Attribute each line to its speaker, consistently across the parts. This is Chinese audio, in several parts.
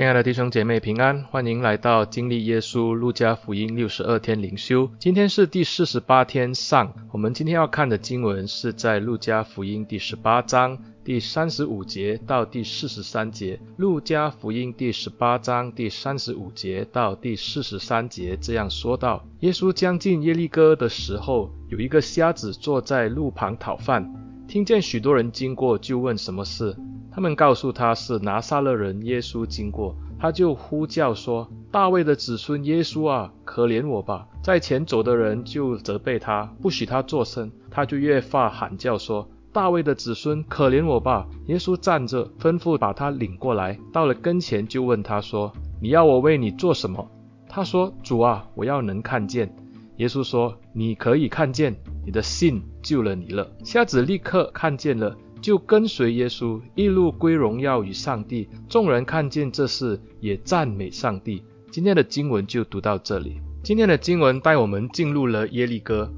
Speaker 1: 亲爱的弟兄姐妹平安，欢迎来到经历耶稣路加福音六十二天灵修。今天是第四十八天上，我们今天要看的经文是在路加福音第十八章第三十五节到第四十三节。路加福音第十八章第三十五节到第四十三节这样说道：耶稣将近耶利哥的时候，有一个瞎子坐在路旁讨饭，听见许多人经过，就问什么事。他们告诉他是拿撒勒人耶稣经过，他就呼叫说：“大卫的子孙耶稣啊，可怜我吧！”在前走的人就责备他，不许他作声，他就越发喊叫说：“大卫的子孙，可怜我吧！”耶稣站着，吩咐把他领过来，到了跟前就问他说：“你要我为你做什么？”他说：“主啊，我要能看见。”耶稣说：“你可以看见，你的信救了你了。”瞎子立刻看见了。就跟随耶稣，一路归荣耀与上帝。众人看见这事，也赞美上帝。今天的经文就读到这里。今天的经文带我们进入了耶利哥。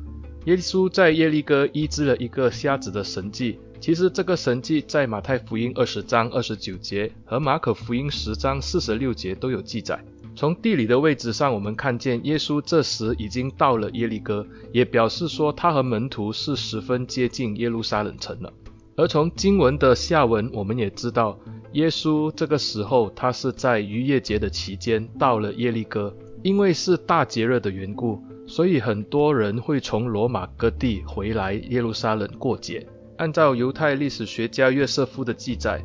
Speaker 1: 耶稣在耶利哥医治了一个瞎子的神迹。其实这个神迹在马太福音二十章二十九节和马可福音十章四十六节都有记载。从地理的位置上，我们看见耶稣这时已经到了耶利哥，也表示说他和门徒是十分接近耶路撒冷城了。而从经文的下文，我们也知道，耶稣这个时候他是在逾越节的期间到了耶利哥，因为是大节日的缘故，所以很多人会从罗马各地回来耶路撒冷过节。按照犹太历史学家约瑟夫的记载，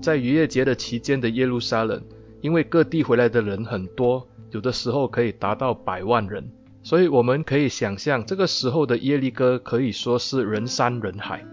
Speaker 1: 在逾越节的期间的耶路撒冷，因为各地回来的人很多，有的时候可以达到百万人，所以我们可以想象，这个时候的耶利哥可以说是人山人海。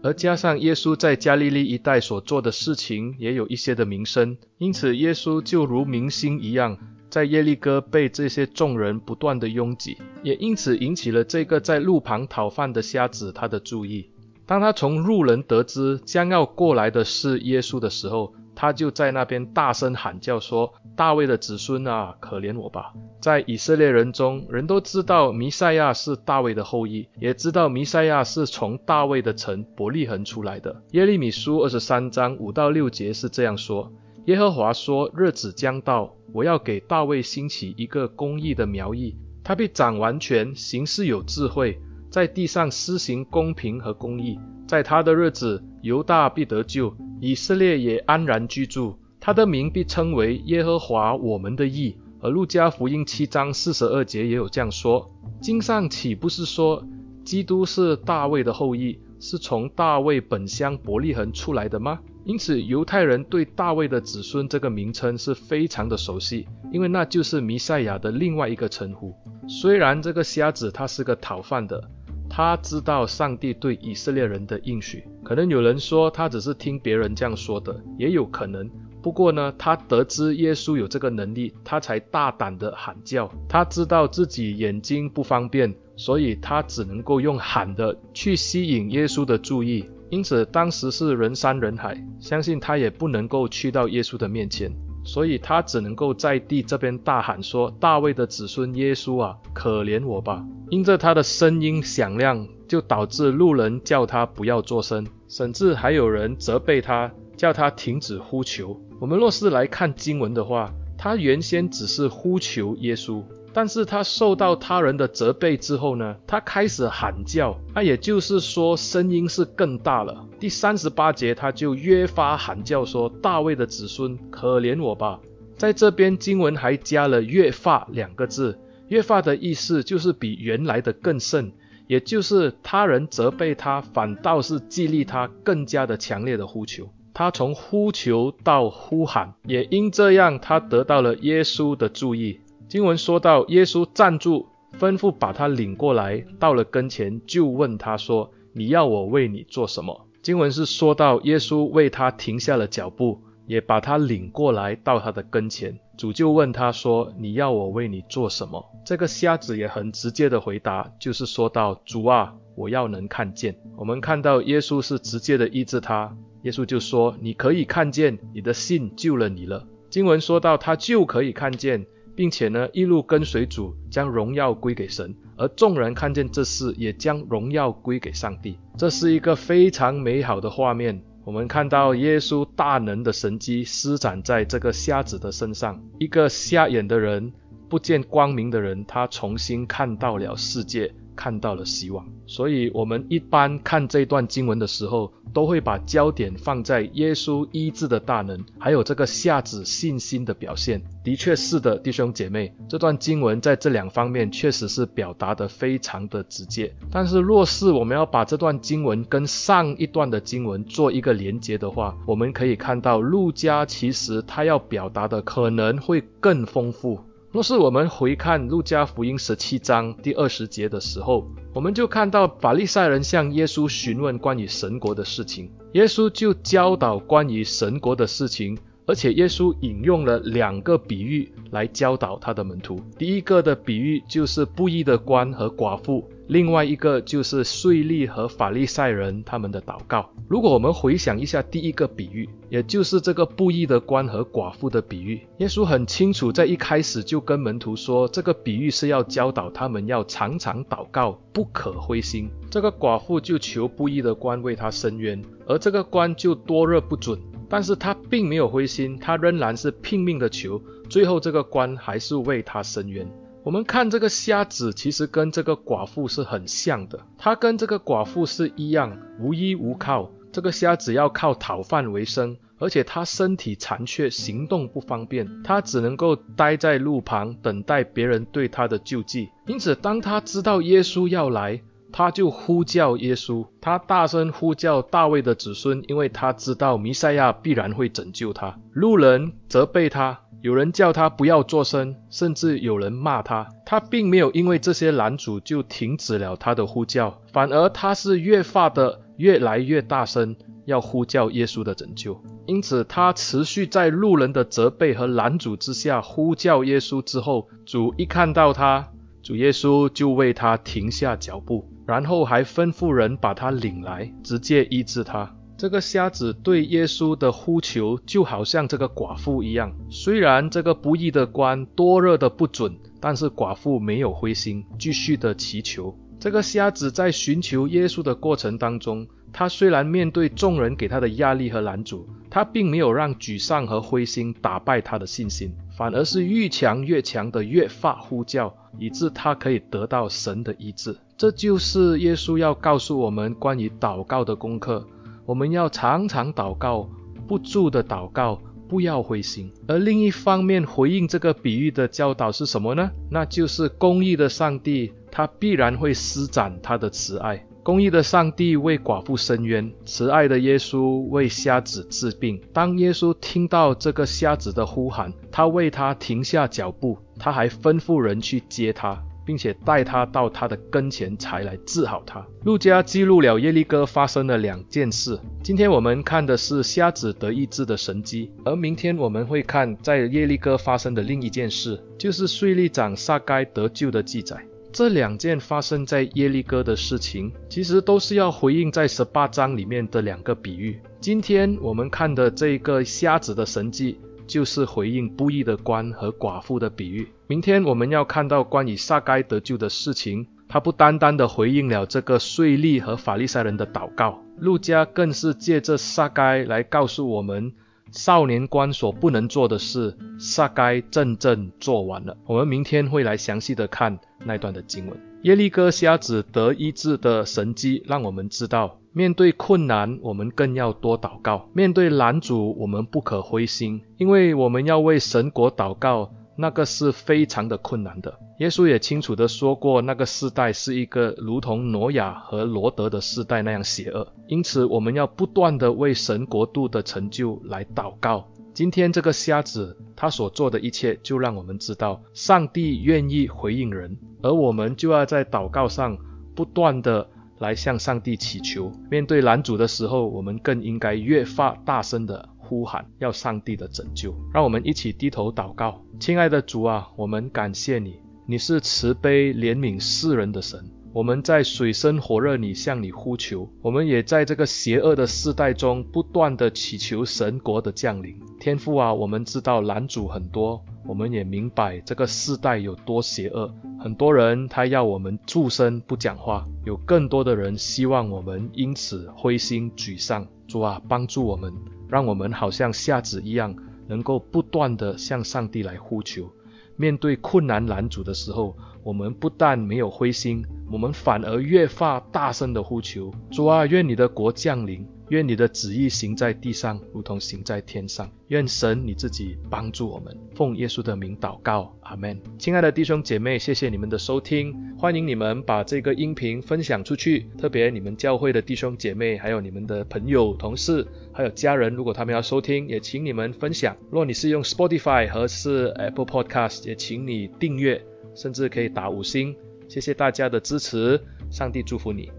Speaker 1: 而加上耶稣在加利利一带所做的事情，也有一些的名声，因此耶稣就如明星一样，在耶利哥被这些众人不断的拥挤，也因此引起了这个在路旁讨饭的瞎子他的注意。当他从路人得知将要过来的是耶稣的时候，他就在那边大声喊叫说：“大卫的子孙啊，可怜我吧！”在以色列人中，人都知道弥赛亚是大卫的后裔，也知道弥赛亚是从大卫的城伯利恒出来的。耶利米书二十三章五到六节是这样说：“耶和华说，日子将到，我要给大卫兴起一个公义的苗裔，他必掌完全，行事有智慧，在地上施行公平和公义。在他的日子，犹大必得救。”以色列也安然居住，他的名被称为耶和华我们的义。而路加福音七章四十二节也有这样说：经上岂不是说，基督是大卫的后裔，是从大卫本乡伯利恒出来的吗？因此，犹太人对大卫的子孙这个名称是非常的熟悉，因为那就是弥赛亚的另外一个称呼。虽然这个瞎子他是个讨饭的。他知道上帝对以色列人的应许，可能有人说他只是听别人这样说的，也有可能。不过呢，他得知耶稣有这个能力，他才大胆的喊叫。他知道自己眼睛不方便，所以他只能够用喊的去吸引耶稣的注意。因此当时是人山人海，相信他也不能够去到耶稣的面前。所以他只能够在地这边大喊说：“大卫的子孙耶稣啊，可怜我吧！”因着他的声音响亮，就导致路人叫他不要作声，甚至还有人责备他，叫他停止呼求。我们若是来看经文的话，他原先只是呼求耶稣。但是他受到他人的责备之后呢，他开始喊叫，那也就是说声音是更大了。第三十八节他就越发喊叫说：“大卫的子孙，可怜我吧！”在这边经文还加了“越发”两个字，“越发”的意思就是比原来的更甚，也就是他人责备他，反倒是激励他更加的强烈的呼求。他从呼求到呼喊，也因这样他得到了耶稣的注意。经文说到，耶稣站住，吩咐把他领过来，到了跟前，就问他说：“你要我为你做什么？”经文是说到，耶稣为他停下了脚步，也把他领过来到他的跟前。主就问他说：“你要我为你做什么？”这个瞎子也很直接的回答，就是说到：“主啊，我要能看见。”我们看到耶稣是直接的医治他，耶稣就说：“你可以看见，你的信救了你了。”经文说到，他就可以看见。并且呢，一路跟随主，将荣耀归给神，而众人看见这事，也将荣耀归给上帝。这是一个非常美好的画面。我们看到耶稣大能的神迹施展在这个瞎子的身上，一个瞎眼的人，不见光明的人，他重新看到了世界。看到了希望，所以我们一般看这段经文的时候，都会把焦点放在耶稣医治的大能，还有这个瞎子信心的表现。的确是的，弟兄姐妹，这段经文在这两方面确实是表达得非常的直接。但是若是我们要把这段经文跟上一段的经文做一个连接的话，我们可以看到路加其实他要表达的可能会更丰富。若是我们回看路加福音十七章第二十节的时候，我们就看到法利赛人向耶稣询问关于神国的事情，耶稣就教导关于神国的事情。而且耶稣引用了两个比喻来教导他的门徒。第一个的比喻就是布衣的官和寡妇，另外一个就是税吏和法利赛人他们的祷告。如果我们回想一下第一个比喻，也就是这个布衣的官和寡妇的比喻，耶稣很清楚在一开始就跟门徒说，这个比喻是要教导他们要常常祷告，不可灰心。这个寡妇就求布衣的官为他伸冤，而这个官就多日不准。但是他并没有灰心，他仍然是拼命的求，最后这个官还是为他伸冤。我们看这个瞎子，其实跟这个寡妇是很像的，他跟这个寡妇是一样，无依无靠。这个瞎子要靠讨饭为生，而且他身体残缺，行动不方便，他只能够待在路旁，等待别人对他的救济。因此，当他知道耶稣要来，他就呼叫耶稣，他大声呼叫大卫的子孙，因为他知道弥赛亚必然会拯救他。路人责备他，有人叫他不要作声，甚至有人骂他。他并没有因为这些拦阻就停止了他的呼叫，反而他是越发的越来越大声，要呼叫耶稣的拯救。因此，他持续在路人的责备和拦阻之下呼叫耶稣之后，主一看到他，主耶稣就为他停下脚步。然后还吩咐人把他领来，直接医治他。这个瞎子对耶稣的呼求，就好像这个寡妇一样。虽然这个不义的官多热的不准，但是寡妇没有灰心，继续的祈求。这个瞎子在寻求耶稣的过程当中，他虽然面对众人给他的压力和拦阻，他并没有让沮丧和灰心打败他的信心，反而是愈强愈强的越发呼叫，以致他可以得到神的医治。这就是耶稣要告诉我们关于祷告的功课。我们要常常祷告，不住的祷告，不要灰心。而另一方面，回应这个比喻的教导是什么呢？那就是公义的上帝，他必然会施展他的慈爱。公义的上帝为寡妇伸冤，慈爱的耶稣为瞎子治病。当耶稣听到这个瞎子的呼喊，他为他停下脚步，他还吩咐人去接他。并且带他到他的跟前，才来治好他。路加记录了耶利哥发生的两件事。今天我们看的是瞎子得医治的神迹，而明天我们会看在耶利哥发生的另一件事，就是税吏长撒该得救的记载。这两件发生在耶利哥的事情，其实都是要回应在十八章里面的两个比喻。今天我们看的这个瞎子的神迹。就是回应不义的官和寡妇的比喻。明天我们要看到关于撒该得救的事情，他不单单的回应了这个税吏和法利赛人的祷告，路加更是借着撒该来告诉我们，少年官所不能做的事，撒该真正做完了。我们明天会来详细的看那段的经文。耶利哥瞎子得医治的神迹，让我们知道。面对困难，我们更要多祷告；面对拦阻，我们不可灰心，因为我们要为神国祷告，那个是非常的困难的。耶稣也清楚地说过，那个世代是一个如同挪亚和罗得的世代那样邪恶，因此我们要不断地为神国度的成就来祷告。今天这个瞎子他所做的一切，就让我们知道，上帝愿意回应人，而我们就要在祷告上不断地。来向上帝祈求，面对拦阻的时候，我们更应该越发大声的呼喊，要上帝的拯救。让我们一起低头祷告，亲爱的主啊，我们感谢你，你是慈悲怜悯世人的神。我们在水深火热里向你呼求，我们也在这个邪恶的世代中不断的祈求神国的降临。天父啊，我们知道拦阻很多。我们也明白这个世代有多邪恶，很多人他要我们住声不讲话，有更多的人希望我们因此灰心沮丧。主啊，帮助我们，让我们好像瞎子一样，能够不断地向上帝来呼求。面对困难难阻的时候，我们不但没有灰心，我们反而越发大声地呼求：主啊，愿你的国降临。愿你的旨意行在地上，如同行在天上。愿神你自己帮助我们，奉耶稣的名祷告，阿门。亲爱的弟兄姐妹，谢谢你们的收听，欢迎你们把这个音频分享出去，特别你们教会的弟兄姐妹，还有你们的朋友、同事，还有家人，如果他们要收听，也请你们分享。若你是用 Spotify 和是 Apple Podcast，也请你订阅，甚至可以打五星。谢谢大家的支持，上帝祝福你。